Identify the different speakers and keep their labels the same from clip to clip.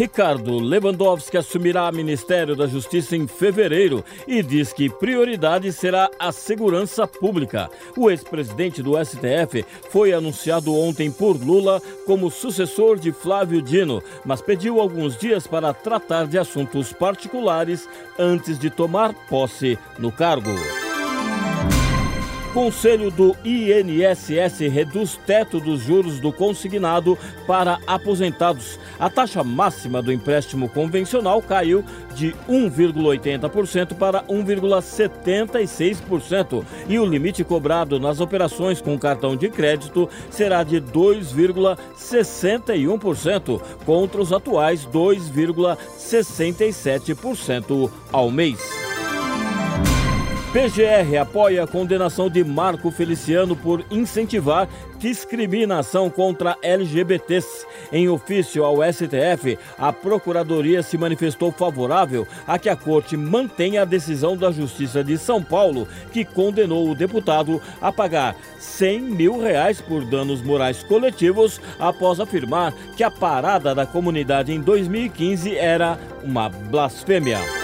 Speaker 1: Ricardo Lewandowski assumirá Ministério da Justiça em fevereiro e diz que prioridade será a segurança pública. O ex-presidente do STF foi anunciado ontem por Lula como sucessor de Flávio Dino, mas pediu alguns dias para tratar de assuntos particulares antes de tomar posse no cargo. Conselho do INSS reduz teto dos juros do consignado para aposentados. A taxa máxima do empréstimo convencional caiu de 1,80% para 1,76% e o limite cobrado nas operações com cartão de crédito será de 2,61% contra os atuais 2,67% ao mês. PGR apoia a condenação de Marco Feliciano por incentivar discriminação contra LGBTs. Em ofício ao STF, a Procuradoria se manifestou favorável a que a Corte mantenha a decisão da Justiça de São Paulo, que condenou o deputado a pagar 100 mil reais por danos morais coletivos após afirmar que a parada da comunidade em 2015 era uma blasfêmia.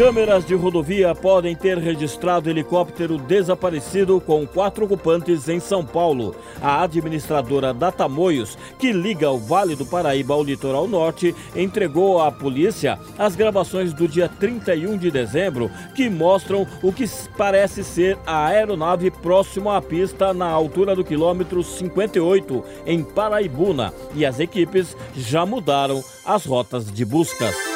Speaker 1: Câmeras de rodovia podem ter registrado helicóptero desaparecido com quatro ocupantes em São Paulo. A administradora Datamoios, que liga o Vale do Paraíba ao litoral norte, entregou à polícia as gravações do dia 31 de dezembro, que mostram o que parece ser a aeronave próximo à pista na altura do quilômetro 58, em Paraibuna, e as equipes já mudaram as rotas de buscas.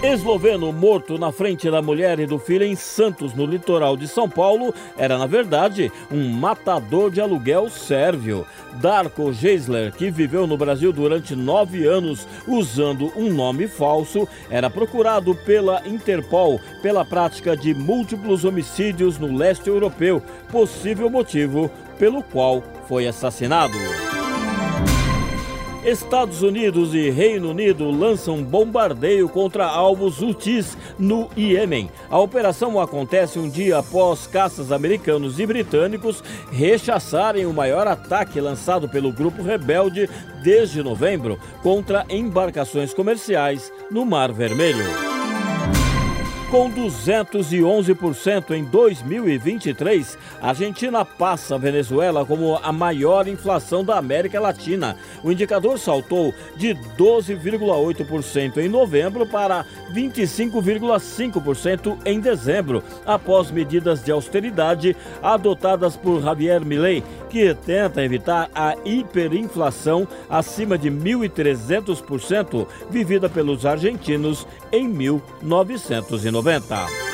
Speaker 1: Esloveno morto na frente da mulher e do filho em Santos, no litoral de São Paulo, era na verdade um matador de aluguel sérvio. Darko Geisler, que viveu no Brasil durante nove anos usando um nome falso, era procurado pela Interpol pela prática de múltiplos homicídios no leste europeu, possível motivo pelo qual foi assassinado. Estados Unidos e Reino Unido lançam bombardeio contra alvos Houthis no Iêmen. A operação acontece um dia após caças americanos e britânicos rechaçarem o maior ataque lançado pelo grupo rebelde desde novembro contra embarcações comerciais no Mar Vermelho com 211% em 2023, a Argentina passa a Venezuela como a maior inflação da América Latina. O indicador saltou de 12,8% em novembro para 25,5% em dezembro, após medidas de austeridade adotadas por Javier Milei, que tenta evitar a hiperinflação acima de 1.300% vivida pelos argentinos em 1990. 90.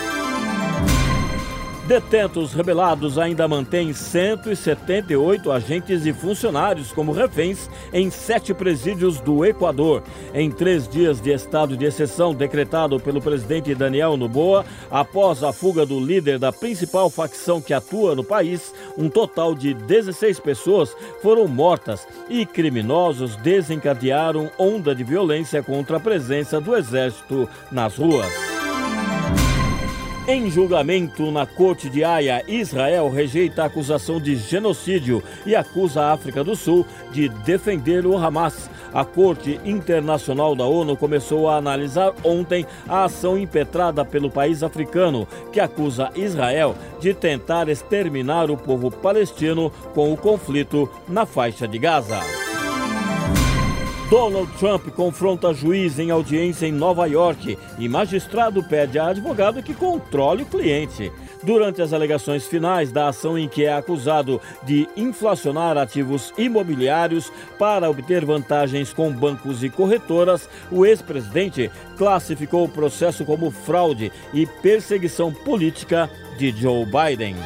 Speaker 1: Detentos rebelados ainda mantêm 178 agentes e funcionários como reféns em sete presídios do Equador. Em três dias de estado de exceção decretado pelo presidente Daniel Noboa, após a fuga do líder da principal facção que atua no país, um total de 16 pessoas foram mortas e criminosos desencadearam onda de violência contra a presença do exército nas ruas. Em julgamento na Corte de Haia, Israel rejeita a acusação de genocídio e acusa a África do Sul de defender o Hamas. A Corte Internacional da ONU começou a analisar ontem a ação impetrada pelo país africano, que acusa Israel de tentar exterminar o povo palestino com o conflito na faixa de Gaza. Donald Trump confronta juiz em audiência em Nova York e magistrado pede a advogado que controle o cliente. Durante as alegações finais da ação em que é acusado de inflacionar ativos imobiliários para obter vantagens com bancos e corretoras, o ex-presidente classificou o processo como fraude e perseguição política de Joe Biden.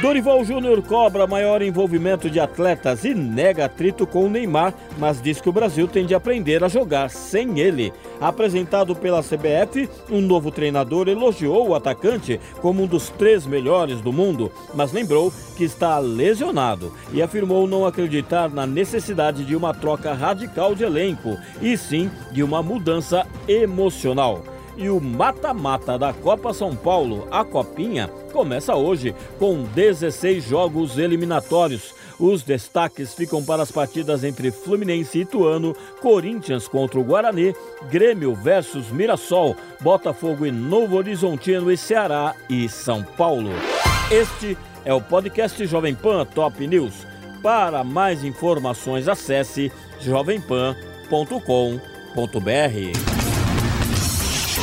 Speaker 1: Dorival Júnior cobra maior envolvimento de atletas e nega atrito com o Neymar, mas diz que o Brasil tem de aprender a jogar sem ele. Apresentado pela CBF, um novo treinador elogiou o atacante como um dos três melhores do mundo, mas lembrou que está lesionado e afirmou não acreditar na necessidade de uma troca radical de elenco, e sim de uma mudança emocional. E o mata-mata da Copa São Paulo, a Copinha, começa hoje com 16 jogos eliminatórios. Os destaques ficam para as partidas entre Fluminense e Ituano, Corinthians contra o Guarani, Grêmio versus Mirassol, Botafogo e Novo Horizontino e Ceará e São Paulo. Este é o podcast Jovem Pan Top News. Para mais informações, acesse jovempan.com.br.